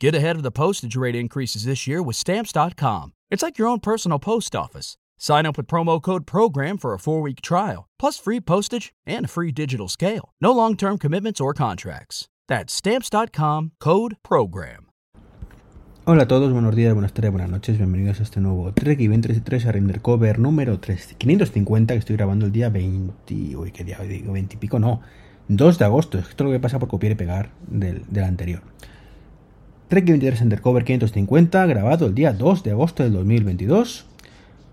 Get ahead of the postage rate increases this year with Stamps.com. It's like your own personal post office. Sign up with promo code PROGRAM for a four week trial, plus free postage and a free digital scale. No long term commitments or contracts. That's Stamps.com code PROGRAM. Hola a todos, buenos días, buenas tardes, buenas noches, bienvenidos a este nuevo Trek y 23 a Render Cover número 3, 550 que estoy grabando el día 20. Uy, qué día digo, 20 y pico, no. 2 de agosto, esto es lo que pasa por copiar y pegar del, del anterior. Trek 23 Undercover 550, grabado el día 2 de agosto del 2022.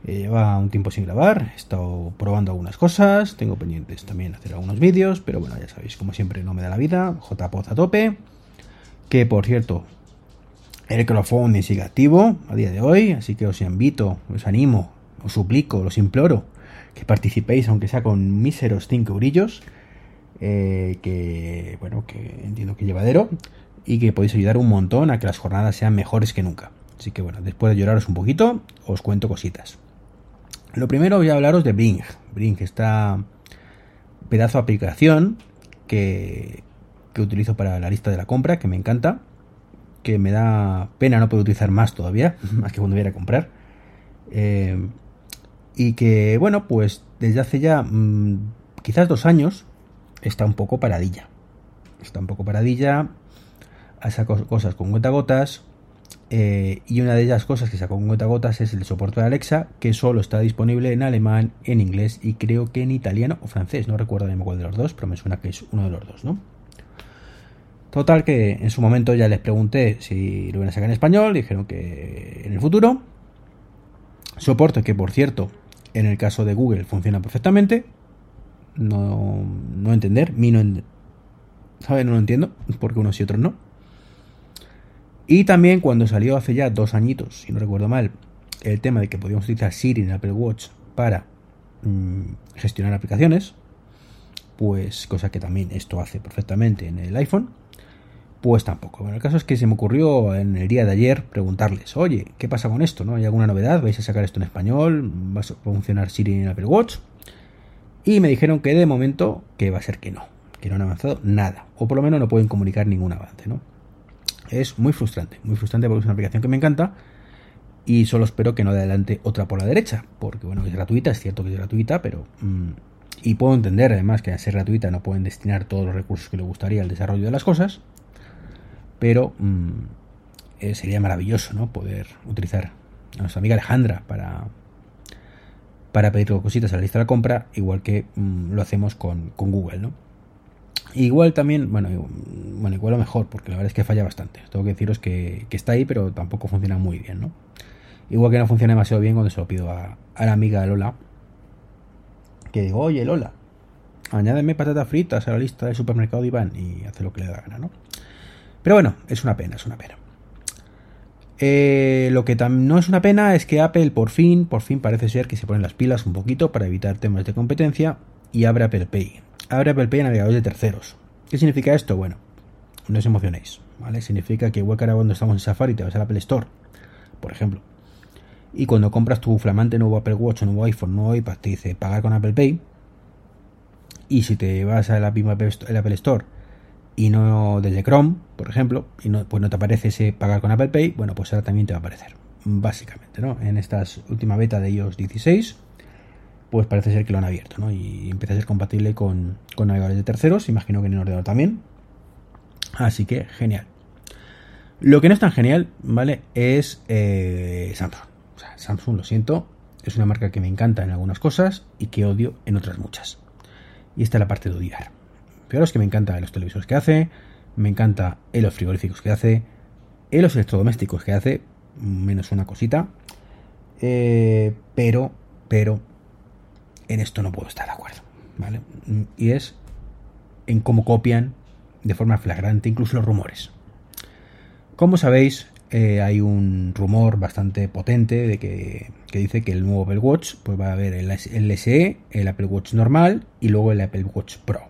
Eh, lleva un tiempo sin grabar, he estado probando algunas cosas, tengo pendientes también hacer algunos vídeos, pero bueno, ya sabéis, como siempre no me da la vida, JPOZ a tope. Que por cierto, el crowdfunding sigue activo a día de hoy, así que os invito, os animo, os suplico, os imploro que participéis, aunque sea con míseros 5 eurillos, eh, que bueno, que entiendo que llevadero y que podéis ayudar un montón a que las jornadas sean mejores que nunca. Así que bueno, después de lloraros un poquito, os cuento cositas. Lo primero voy a hablaros de Bring. Bring, esta pedazo de aplicación que, que utilizo para la lista de la compra, que me encanta, que me da pena no poder utilizar más todavía, más que cuando voy a comprar. Eh, y que, bueno, pues desde hace ya mmm, quizás dos años está un poco paradilla. Está un poco paradilla a sacar cosas con cuentagotas. Eh, y una de ellas cosas que sacó con cuentagotas es el soporte de Alexa, que solo está disponible en alemán, en inglés y creo que en italiano o francés. No recuerdo ni cuál de los dos, pero me suena que es uno de los dos, ¿no? Total, que en su momento ya les pregunté si lo iban a sacar en español, dijeron que en el futuro. Soporte que, por cierto, en el caso de Google funciona perfectamente. No, no entender, mi no, ¿sabe? no lo entiendo, porque unos y otros no. Y también cuando salió hace ya dos añitos, si no recuerdo mal, el tema de que podíamos utilizar Siri en Apple Watch para mmm, gestionar aplicaciones, pues cosa que también esto hace perfectamente en el iPhone, pues tampoco. Bueno, el caso es que se me ocurrió en el día de ayer preguntarles, oye, ¿qué pasa con esto? ¿No hay alguna novedad? ¿Vais a sacar esto en español? ¿Va a funcionar Siri en Apple Watch? Y me dijeron que de momento que va a ser que no, que no han avanzado nada, o por lo menos no pueden comunicar ningún avance, ¿no? Es muy frustrante, muy frustrante porque es una aplicación que me encanta y solo espero que no de adelante otra por la derecha, porque bueno, es gratuita, es cierto que es gratuita, pero... Mmm, y puedo entender además que al ser gratuita no pueden destinar todos los recursos que le gustaría al desarrollo de las cosas, pero mmm, eh, sería maravilloso ¿no? poder utilizar a nuestra amiga Alejandra para, para pedir cositas a la lista de la compra, igual que mmm, lo hacemos con, con Google, ¿no? Igual también, bueno, bueno, igual lo mejor, porque la verdad es que falla bastante. Tengo que deciros que, está ahí, pero tampoco funciona muy bien, ¿no? Igual que no funciona demasiado bien cuando se lo pido a, a la amiga Lola. Que digo, oye Lola, añádeme patatas fritas a la lista del supermercado de Iván y hace lo que le da gana, ¿no? Pero bueno, es una pena, es una pena. Eh, lo que no es una pena es que Apple por fin, por fin parece ser que se ponen las pilas un poquito para evitar temas de competencia y abre Apple Pay abre Apple Pay en navegadores de terceros. ¿Qué significa esto? Bueno, no os emocionéis, ¿vale? Significa que igual que cuando estamos en Safari te vas al Apple Store, por ejemplo, y cuando compras tu flamante nuevo Apple Watch, nuevo iPhone, nuevo iPad, te dice pagar con Apple Pay, y si te vas a la misma Apple Store y no desde Chrome, por ejemplo, y no, pues no te aparece ese pagar con Apple Pay, bueno, pues ahora también te va a aparecer, básicamente, ¿no? En esta última beta de iOS 16 pues parece ser que lo han abierto, ¿no? Y empieza a ser compatible con, navegadores de terceros, imagino que en el ordenador también. Así que genial. Lo que no es tan genial, ¿vale? Es eh, Samsung. O sea, Samsung, lo siento, es una marca que me encanta en algunas cosas y que odio en otras muchas. Y esta es la parte de odiar. Es que me encanta los televisores que hace, me encanta en los frigoríficos que hace, en los electrodomésticos que hace, menos una cosita. Eh, pero, pero, en esto no puedo estar de acuerdo. ¿vale? Y es en cómo copian de forma flagrante incluso los rumores. Como sabéis, eh, hay un rumor bastante potente de que, que, dice que el nuevo Apple Watch pues va a haber el, SE, el Apple Watch normal y luego el Apple Watch Pro.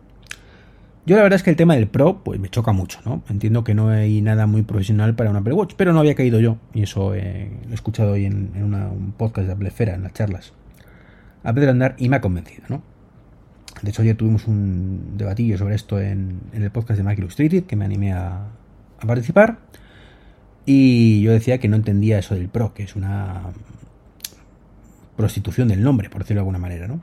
Yo la verdad es que el tema del Pro pues me choca mucho, ¿no? Entiendo que no hay nada muy profesional para un Apple Watch, pero no había caído yo, y eso eh, lo he escuchado hoy en, en una, un podcast de Apple Esfera, en las charlas a Pedro Andar y me ha convencido, ¿no? De hecho, ayer tuvimos un debatillo sobre esto en, el podcast de Mac Illustrated, que me animé a, a, participar. Y yo decía que no entendía eso del pro, que es una prostitución del nombre, por decirlo de alguna manera, ¿no?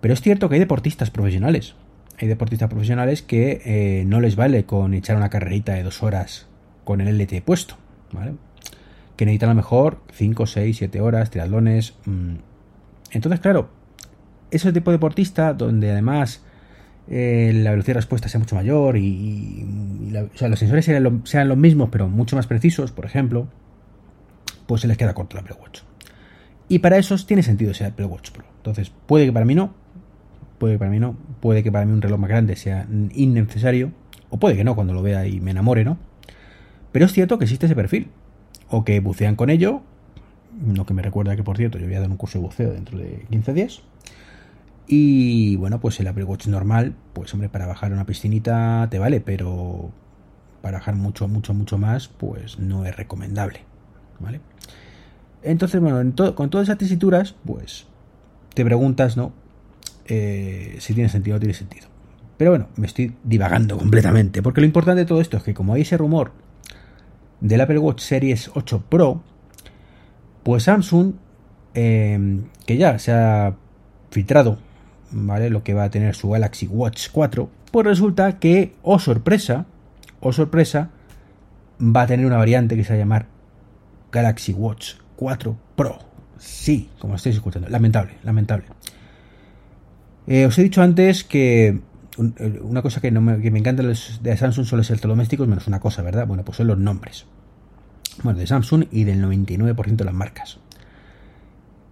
Pero es cierto que hay deportistas profesionales. Hay deportistas profesionales que eh, no les vale con echar una carrerita de dos horas con el LT puesto, ¿vale? Que necesitan a lo mejor 5, 6, 7 horas, triatlones. Mm. Entonces, claro, ese tipo de deportista donde además eh, la velocidad de respuesta sea mucho mayor y, sea, los sensores sean, los mismos pero mucho más precisos, por ejemplo, pues se les queda corto la Apple Watch. Y para esos tiene sentido ese Apple Watch Pro. Entonces, puede que para mí no, puede que para mí no, puede que para mí un reloj más grande sea innecesario, o puede que no cuando lo vea y me enamore, ¿no? Pero es cierto que existe ese perfil, o que bucean con ello, lo que me recuerda que, por cierto, yo voy a dar un curso de buceo dentro de 15 días, y bueno, pues el Apple Watch normal, pues hombre, para bajar una piscinita te vale, pero para bajar mucho, mucho, mucho más, pues no es recomendable. ¿Vale? Entonces, bueno, con todas esas tesituras, pues te preguntas, ¿no? Eh, si tiene sentido o no tiene sentido. Pero bueno, me estoy divagando completamente, porque lo importante de todo esto es que como hay ese rumor del Apple Watch Series 8 Pro, pues Samsung, eh, que ya se ha filtrado ¿vale? Lo que va a tener su Galaxy Watch 4, pues resulta que, oh sorpresa, oh sorpresa, va a tener una variante que se va a llamar Galaxy Watch 4 Pro. Sí, como estáis escuchando. Lamentable, lamentable. Eh, os he dicho antes que eh, una cosa que, me, que me encanta de Samsung son los electrodomésticos, menos una cosa, ¿verdad? Bueno, pues son los nombres. Bueno, de Samsung y del 99% de las marcas.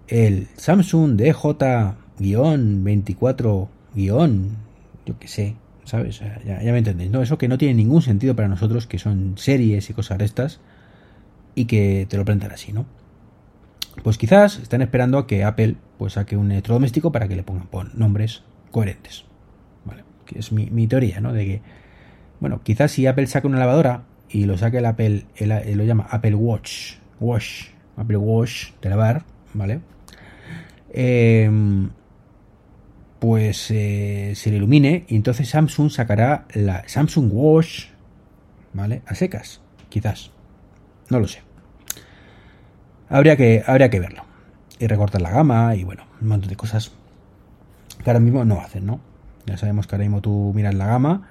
El Samsung DJ guion 24 guion, yo qué sé, ¿sabes? Ya, me entendéis, ¿no? Eso que no tiene ningún sentido para nosotros, que son series y cosas de estas, y que te lo plantan así, ¿no? Pues quizás están esperando a que Apple pues saque un electrodoméstico para que le pongan nombres coherentes, ¿vale? Que es mi, teoría, ¿no? De que, bueno, quizás si Apple saca una lavadora y lo saque el Apple, lo llama Apple Watch, Wash, Apple Wash de lavar, ¿vale? Eh, pues eh, se le ilumine y entonces Samsung sacará la Samsung Wash, ¿vale? A secas, quizás. No lo sé. Habría que, habría que verlo. Y recortar la gama y bueno, un montón de cosas que ahora mismo no hacen, ¿no? Ya sabemos que ahora mismo tú miras la gama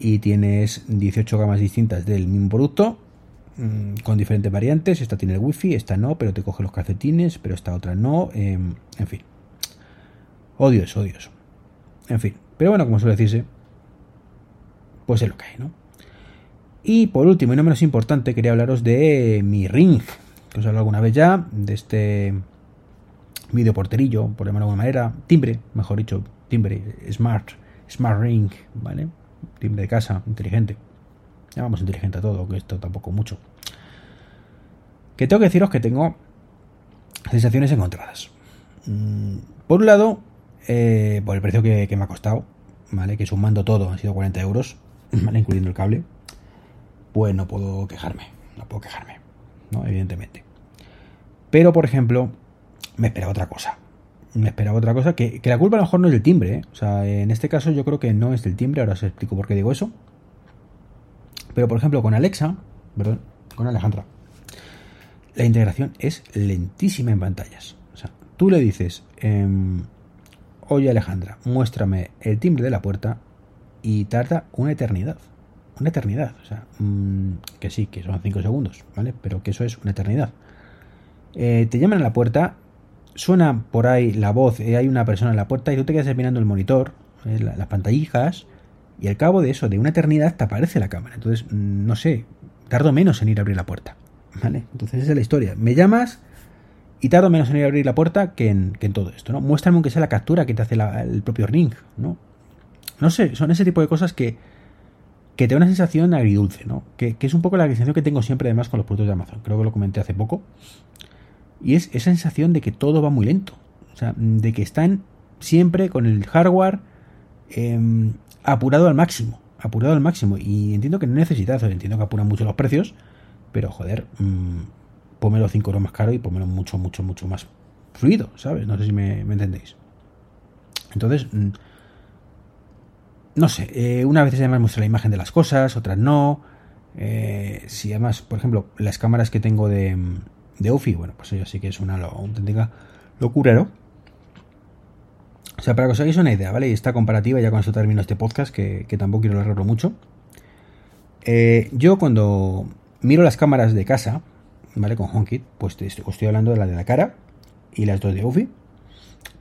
y tienes 18 gamas distintas del mismo producto mm, con diferentes variantes. Esta tiene el wifi, esta no, pero te coge los calcetines, pero esta otra no. Em, en fin. Odioso, odioso. En fin. Pero bueno, como suele decirse, pues es lo que hay, ¿no? Y por último, y no menos importante, quería hablaros de mi ring. Que os he hablado alguna vez ya, de este video porterillo, por llamarlo de alguna manera. Timbre, mejor dicho, timbre, smart, smart ring, ¿vale? Timbre de casa, inteligente. Llamamos inteligente a todo, que esto tampoco mucho. Que tengo que deciros que tengo sensaciones encontradas. Mm, por un lado, eh, por el precio que, me ha costado, ¿vale? Que sumando todo han sido 40 euros, ¿vale? Incluyendo el cable. Pues no puedo quejarme, no puedo quejarme, ¿no? Evidentemente. Pero, por ejemplo, me esperaba otra cosa. Me esperaba otra cosa, que, la culpa a lo mejor no es del timbre, ¿eh? O sea, en este caso yo creo que no es del timbre, ahora os explico por qué digo eso. Pero, por ejemplo, con Alexa, perdón, con Alejandra, la integración es lentísima en pantallas. O sea, tú le dices, em, oye Alejandra, muéstrame el timbre de la puerta y tarda una eternidad. Una eternidad. O sea, mm, que sí, que son 5 segundos, ¿vale? Pero que eso es una eternidad. Eh, te llaman a la puerta, suena por ahí la voz, eh, hay una persona en la puerta y tú te quedas mirando el monitor, eh, las pantallijas, y al cabo de eso, de una eternidad, te aparece la cámara. Entonces, mm, no sé, tardo menos en ir a abrir la puerta. ¿Vale? Entonces esa es la historia. Me llamas y tardo menos en ir a abrir la puerta que en, todo esto, ¿no? Muéstrame aunque sea la captura que te hace el propio ring, ¿no? No sé, son ese tipo de cosas que, que te da una sensación agridulce, ¿no? Que, es un poco la sensación que tengo siempre además con los productos de Amazon. Creo que lo comenté hace poco. Y es esa sensación de que todo va muy lento. O sea, de que están siempre con el hardware em, apurado al máximo. Apurado al máximo. Y entiendo que no necesitas, entiendo que apuran mucho los precios. Pero joder, mm, pómelo 5 euros más caro y pómelo mucho, mucho, mucho más fluido, ¿sabes? No sé si me, entendéis. Entonces, mm, no sé, eh, una vez además muestra la imagen de las cosas, otras no. Eh, si además, por ejemplo, las cámaras que tengo de, de UFI, bueno, pues ello sí que es una auténtica locura, ¿no? O sea, para que os hagáis una idea, ¿vale? Y esta comparativa, ya con esto termino este podcast, que, tampoco quiero alargarlo mucho. Eh, yo cuando miro las cámaras de casa, ¿vale? Con HomeKit, pues os estoy hablando de la de la cara y las dos de UFI.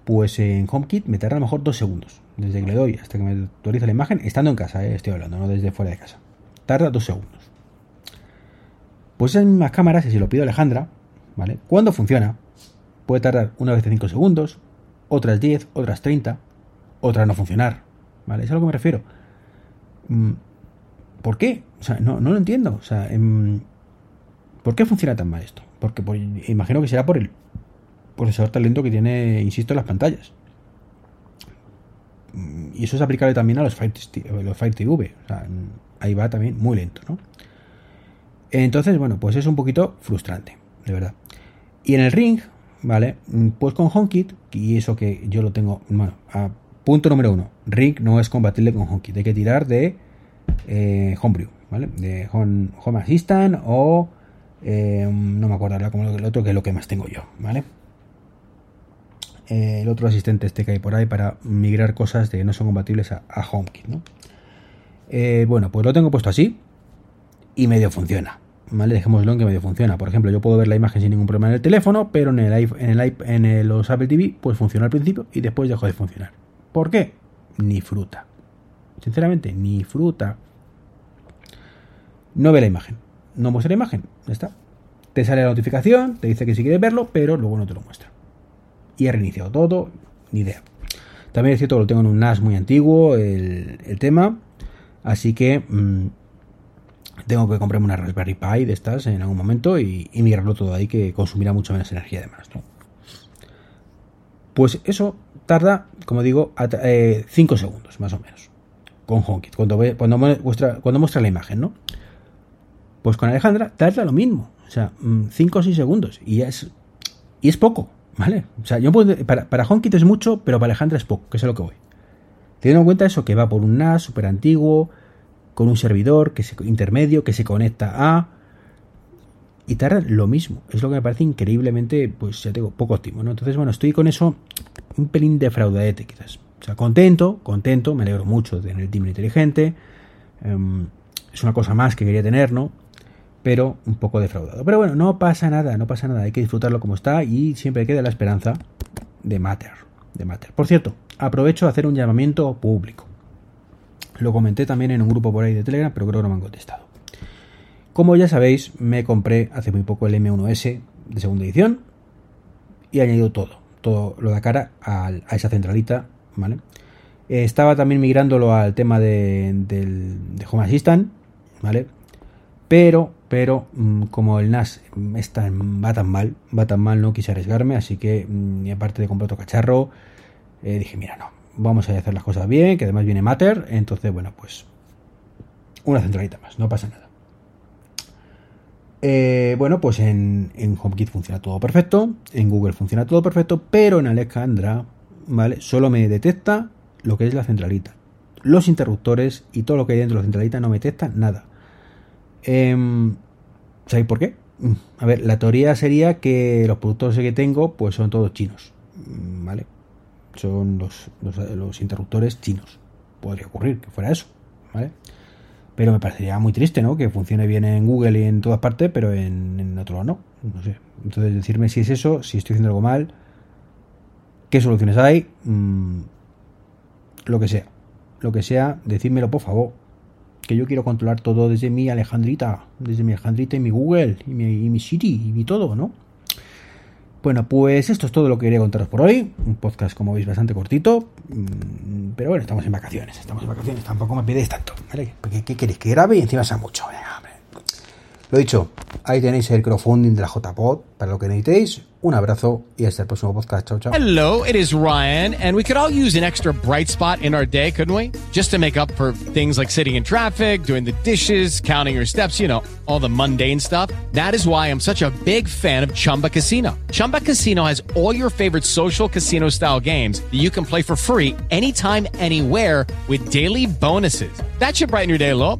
Pues en HomeKit me tarda a lo mejor dos segundos. Desde que le doy hasta que me actualiza la imagen, estando en casa, ¿eh? estoy hablando, no desde fuera de casa. Tarda dos segundos. Pues esas mismas cámaras, y si lo pido Alejandra, ¿vale? Cuando funciona, puede tardar una vez de 5 segundos, otras 10, otras 30, otras no funcionar, ¿vale? Es a lo que me refiero. Mm, ¿Por qué? No, lo entiendo. Em, ¿por qué funciona tan mal esto? Porque imagino que será por el procesador tan lento que tiene, insisto, las pantallas. Mm, y eso es aplicable también a los Fire, TV. Ahí va también muy lento, ¿no? Entonces, bueno, pues es un poquito frustrante, de verdad. Y en el ring, ¿vale? Mm, pues con HomeKit, y eso que yo lo tengo, bueno, punto número uno, ring no es compatible con HomeKit, hay que tirar de eh, Homebrew, ¿vale? De Home, Assistant o eh, no me acuerdo ahora como el otro, que es lo que más tengo yo, ¿vale? Eh, el otro asistente este que hay por ahí para migrar cosas de no son compatibles a HomeKit, ¿no? bueno, pues lo tengo puesto así, y medio funciona. ¿Vale? Dejémoslo en que medio funciona. Por ejemplo, yo puedo ver la imagen sin ningún problema en el teléfono, pero en el, en el, en los Apple TV, pues funciona al principio y después dejó de funcionar. ¿Por qué? Ni fruta. Sinceramente, ni fruta. No ve la imagen. No muestra la imagen. Ya está. Te sale la notificación, te dice que si quieres verlo, pero luego no te lo muestra. Y he reiniciado todo, ni idea. También es cierto que lo tengo en un NAS muy antiguo, el, tema. Así que mm, tengo que comprarme una Raspberry Pi de estas en algún momento y, migrarlo todo ahí que consumirá mucho menos energía además. ¿no? Pues eso tarda, como digo, 5 eh, segundos más o menos con HomeKit, cuando, cuando, muestra, cuando muestra la imagen, ¿no? Pues con Alejandra tarda lo mismo, o sea, 5 mm, o 6 segundos y es, y es poco, ¿vale? O sea, yo puedo, para, para HomeKit es mucho, pero para Alejandra es poco, que es a lo que voy. Teniendo en cuenta eso, que va por un NAS súper antiguo, con un servidor que se, intermedio que se conecta a y tarda lo mismo. Es lo que me parece increíblemente, pues ya tengo poco óptimo, ¿no? Entonces, bueno, estoy con eso un pelín defraudadete, quizás. O sea, contento, contento, me alegro mucho de tener el timbre inteligente. Em, es una cosa más que quería tener, ¿no? Pero un poco defraudado. Pero bueno, no pasa nada, no pasa nada. Hay que disfrutarlo como está y siempre queda la esperanza de Matter. De Matter. Por cierto, aprovecho a hacer un llamamiento público. Lo comenté también en un grupo por ahí de Telegram, pero creo que no me han contestado. Como ya sabéis, me compré hace muy poco el M1S de segunda edición y he añadido todo, todo lo de cara a, esa centralita, ¿vale? Eh, estaba también migrándolo al tema de, del, Home Assistant, ¿vale? Pero, pero, mm, como el NAS está, va tan mal, va tan mal, no quise arriesgarme, así que, mm, aparte de comprar otro cacharro, eh, dije, mira, no, vamos a hacer las cosas bien, que además viene Matter, entonces, bueno, pues una centralita más, no pasa nada. Eh, bueno, pues en, en, HomeKit funciona todo perfecto, en Google funciona todo perfecto, pero en Alexandra, ¿vale? Solo me detecta lo que es la centralita. Los interruptores y todo lo que hay dentro de la centralita no me detecta nada. Eh, ¿Sabéis por qué? Mm, a ver, la teoría sería que los productos que tengo pues son todos chinos, ¿vale? Son los, los, interruptores chinos. Podría ocurrir que fuera eso, ¿vale? Pero me parecería muy triste, ¿no? Que funcione bien en Google y en todas partes, pero en, otro lado no. No sé. Entonces, decirme si es eso, si estoy haciendo algo mal, qué soluciones hay, mm, lo que sea. Lo que sea, decídmelo por favor. Que yo quiero controlar todo desde mi Alejandrita, desde mi Alejandrita y mi Google, y mi, y mi Siri, y mi todo, ¿no? Bueno, pues esto es todo lo que quería contaros por hoy. Un podcast, como veis, bastante cortito. Mm, pero bueno, estamos en vacaciones. Estamos en vacaciones. Tampoco me pedéis tanto. ¿vale? ¿Qué, queréis? Que grabe y encima sea mucho. Lo dicho, ahí tenéis el crowdfunding de la JPod para lo que necesitéis. Un abrazo y hasta el próximo podcast. Chao, chao. Hello, it is Ryan, and we could all use an extra bright spot in our day, couldn't we? Just to make up for things like sitting in traffic, doing the dishes, counting your steps, you know, all the mundane stuff. That is why I'm such a big fan of Chumba Casino. Chumba Casino has all your favorite social casino style games that you can play for free anytime, anywhere with daily bonuses. That should brighten your day a little.